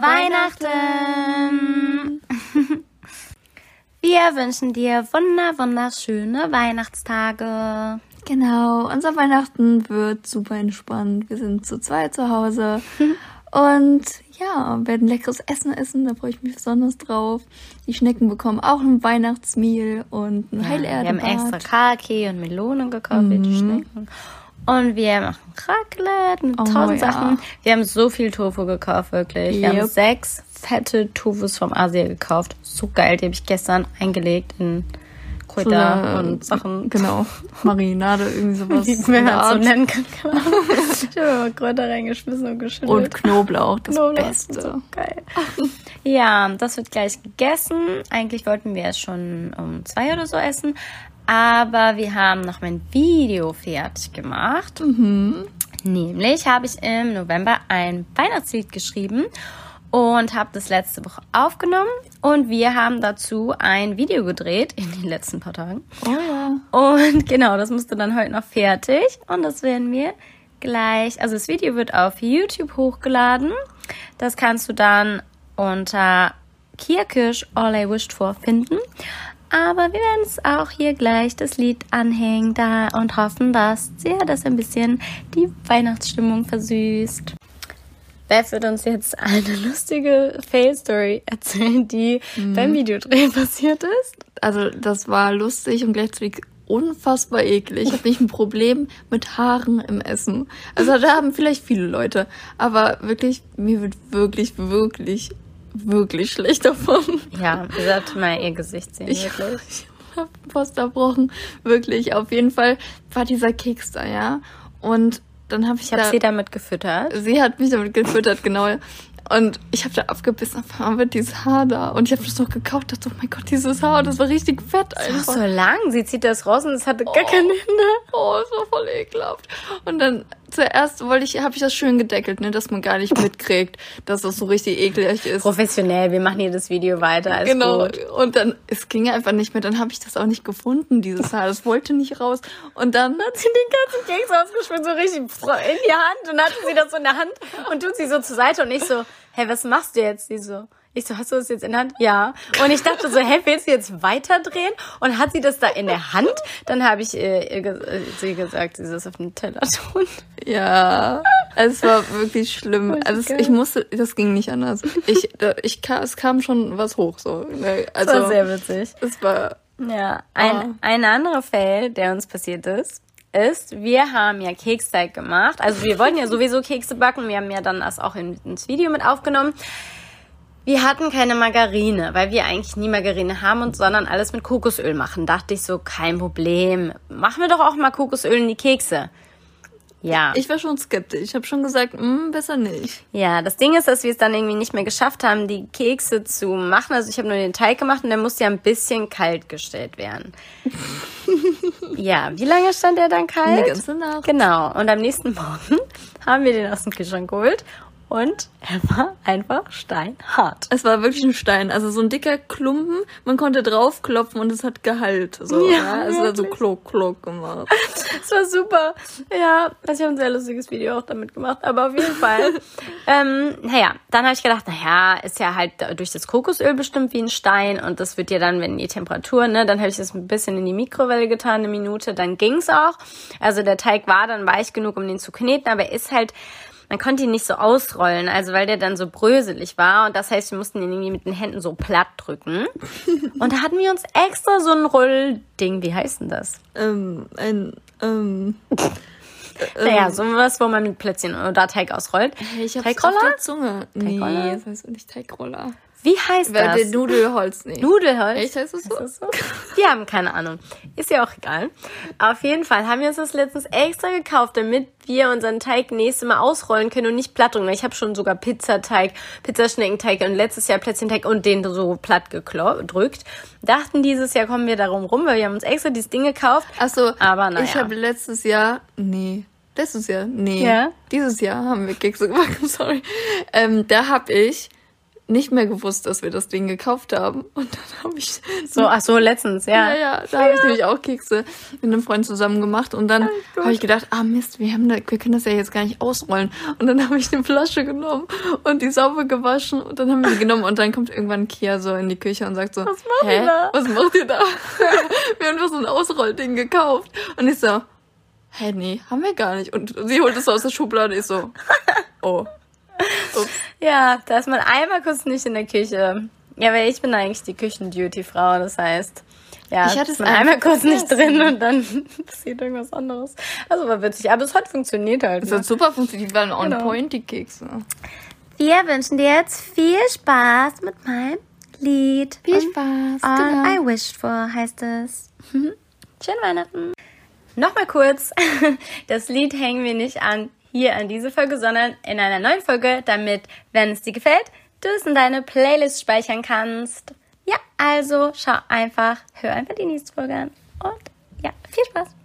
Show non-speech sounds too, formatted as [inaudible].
Weihnachten! [laughs] Wir wünschen dir wunder, wunderschöne Weihnachtstage. Genau, unser Weihnachten wird super entspannt. Wir sind zu zweit zu Hause [laughs] und ja, werden leckeres Essen essen. Da freue ich mich besonders drauf. Die Schnecken bekommen auch ein Weihnachtsmehl und ein Ja, Heilerde. wir haben extra Kaki und Melone gekauft für die Schnecken. Und wir machen Raclette mit Oh, tausend ja. Sachen. Wir haben so viel Tofu gekauft, wirklich. Wir haben sechs fette Tofus vom Asia gekauft. So geil, die habe ich gestern eingelegt in Kräuter und Sachen. Genau, [laughs] Marinade, irgendwie sowas. In man halt so nennen kann. [laughs] Ich habe mal Kräuter reingeschmissen und geschüttelt. Und Knoblauch, das Knoblauch, Beste. So geil. Ja, das wird gleich gegessen. Eigentlich wollten wir es schon um zwei oder so essen. Aber wir haben noch mein Video fertig gemacht. Nämlich habe ich im November ein Weihnachtslied geschrieben und habe das letzte Woche aufgenommen. Und wir haben dazu ein Video gedreht in den letzten paar Tagen. Oh ja. Und [laughs] genau, das musste dann heute noch fertig. Und das werden wir gleich. Also das Video wird auf YouTube hochgeladen. Das kannst du dann unter Kierkisch All I Wished For finden. Aber wir werden es auch hier gleich das Lied anhängen da und hoffen, dass ja, das ein bisschen die Weihnachtsstimmung versüßt. Beth wird uns jetzt eine lustige Fail-Story erzählen, die beim Videodreh [laughs] passiert ist. Also das war lustig und gleichzeitig unfassbar eklig. Ich habe nicht ein Problem mit Haaren im Essen. Also da haben vielleicht viele Leute, aber wirklich, mir wird wirklich, wirklich, wirklich schlecht davon. Ja, ihr solltet mal ihr Gesicht sehen, Ich, wirklich. ich hab was erbrochen. Wirklich. Auf jeden Fall war dieser Keks da, ja. Und dann habe ich, Ich habe da, sie damit gefüttert. sie hat mich damit gefüttert, genau. Und ich habe da abgebissen, auf einmal wird dieses Haar da. Und ich habe das noch gekauft, dachte, oh mein Gott, dieses Haar, das war richtig fett Das einfach. war so lang. Sie zieht das raus und es hatte gar keine Hände. Oh, es war voll ekelhaft. Und dann zuerst wollte ich, habe ich das schön gedeckelt, ne, dass man gar nicht [laughs] mitkriegt, dass das so richtig eklig ist. Professionell, wir machen hier das Video weiter. Genau. gut. Und dann, es ging einfach nicht mehr. Dann habe ich das auch nicht gefunden, dieses Haar. Das wollte nicht raus. Und dann Hat sie den ganzen Keks ausgeschmissen, so richtig in die Hand und hatte sie das so in der Hand und tut sie so zur Seite und ich so, hey, was machst du jetzt? Sie so, ich so, hast du das jetzt in der Hand? Ja. Und ich dachte so, hey, willst du jetzt weiterdrehen? Und hat sie das da in der Hand? Dann habe ich äh, ihr äh, sie gesagt, sie es auf den Teller tun. Ja, es war wirklich schlimm. Voll Also ich musste, das ging nicht anders. Ich, da- ich es kam schon was hoch so. ne? Das Also war sehr witzig. es war Ja, ein, Ah. ein anderer Fail, der uns passiert ist, ist, wir haben ja Keksteig gemacht. Also wir wollten ja sowieso Kekse backen. Wir haben ja dann das auch in, ins Video mit aufgenommen. Wir hatten keine Margarine, weil wir eigentlich nie Margarine haben und sondern alles mit Kokosöl machen. Dachte ich so, kein Problem. Machen wir doch auch mal Kokosöl in die Kekse. Ja. ich war schon skeptisch. Ich habe schon gesagt, hm, besser nicht. Ja, das Ding ist, dass wir es dann irgendwie nicht mehr geschafft haben, die Kekse zu machen. Also ich habe nur den Teig gemacht und der musste ja ein bisschen kalt gestellt werden. [laughs] ja, wie lange stand der dann kalt? Eine ganze Nacht. Genau. Und am nächsten [laughs] Morgen haben wir den aus dem Kühlschrank geholt und er war einfach steinhart. Es war wirklich ein Stein, also so ein dicker Klumpen. Man konnte draufklopfen und es hat Gehalt. So, Ja, ja, es hat so klock, klock gemacht. Das war super. Ja, also ich habe ein sehr lustiges Video auch damit gemacht, aber auf jeden Fall. [laughs] ähm, naja, dann habe ich gedacht, naja, ist ja halt durch das Kokosöl bestimmt wie ein Stein und das wird ja dann, wenn die Temperatur, ne, dann habe ich das ein bisschen in die Mikrowelle getan, eine Minute, dann ging's auch. Also der Teig war dann weich genug, um den zu kneten, aber er ist halt, man konnte ihn nicht so ausrollen, also weil der dann so bröselig war und das heißt, wir mussten ihn irgendwie mit den Händen so platt drücken. [laughs] Und da hatten wir uns extra so ein Rollding, wie heißt denn das? Ähm, ein, ähm, [laughs] Naja, sowas, wo man mit Plätzchen oder Teig ausrollt. ich hab's Teigroller? auf der Zunge. Teigroller? Nee, das heißt nicht Teigroller. Wie heißt Weil das? der Nudelholz nicht. Nudelholz. Echt, heißt das so? Das so? Wir haben keine Ahnung. Ist ja auch egal. Auf jeden Fall haben wir uns das letztens extra gekauft, damit wir unseren Teig nächstes Mal ausrollen können und nicht platt drücken. Ich habe schon sogar Pizzateig, Pizzaschneckenteig und letztes Jahr Plätzchenteig und den so platt gedrückt. Dachten dieses Jahr kommen wir darum rum, weil wir haben uns extra dieses Ding gekauft. Achso, Aber naja. ich habe letztes Jahr, nee, letztes Jahr, nee, Ja? dieses Jahr haben wir Kekse gebacken, [laughs] sorry. Ähm, da habe ich nicht mehr gewusst, dass wir das Ding gekauft haben. Und dann habe ich so, ach so, letztens, ja. Ja, ja, da habe ich nämlich auch Kekse mit einem Freund zusammen gemacht. Und dann habe ich gedacht, ah Mist, wir, haben da, wir können das ja jetzt gar nicht ausrollen. Und dann habe ich eine Flasche genommen und die sauber gewaschen. Und dann haben wir die genommen. Und dann kommt irgendwann Kia so in die Küche und sagt so, Was macht hä, ihr da? was macht ihr da? [laughs] wir haben doch so ein Ausrollding gekauft. Und ich so, hä, nee, haben wir gar nicht. Und sie holt es so aus der Schublade. Ich so, oh. Ups. Ja, da ist man einmal kurz nicht in der Küche. Ja, weil ich bin eigentlich die Küchenduty-Frau, das heißt, ja, Ich hatte ist es man einmal kurz nicht drin und dann [laughs] passiert irgendwas anderes. Also war witzig, aber es hat funktioniert halt. Das Ne? hat super funktioniert. Die waren on Genau. point, die Kekse. Wir wünschen dir jetzt viel Spaß mit meinem Lied. Viel Und Spaß. All genau. I wished for heißt es. [laughs] Schöne Weihnachten. Nochmal kurz, [laughs] das Lied hängen wir nicht an hier an diese Folge, sondern in einer neuen Folge, damit, wenn es dir gefällt, du es in deine Playlist speichern kannst. Ja, also schau einfach, hör einfach die nächste Folge an und ja, viel Spaß.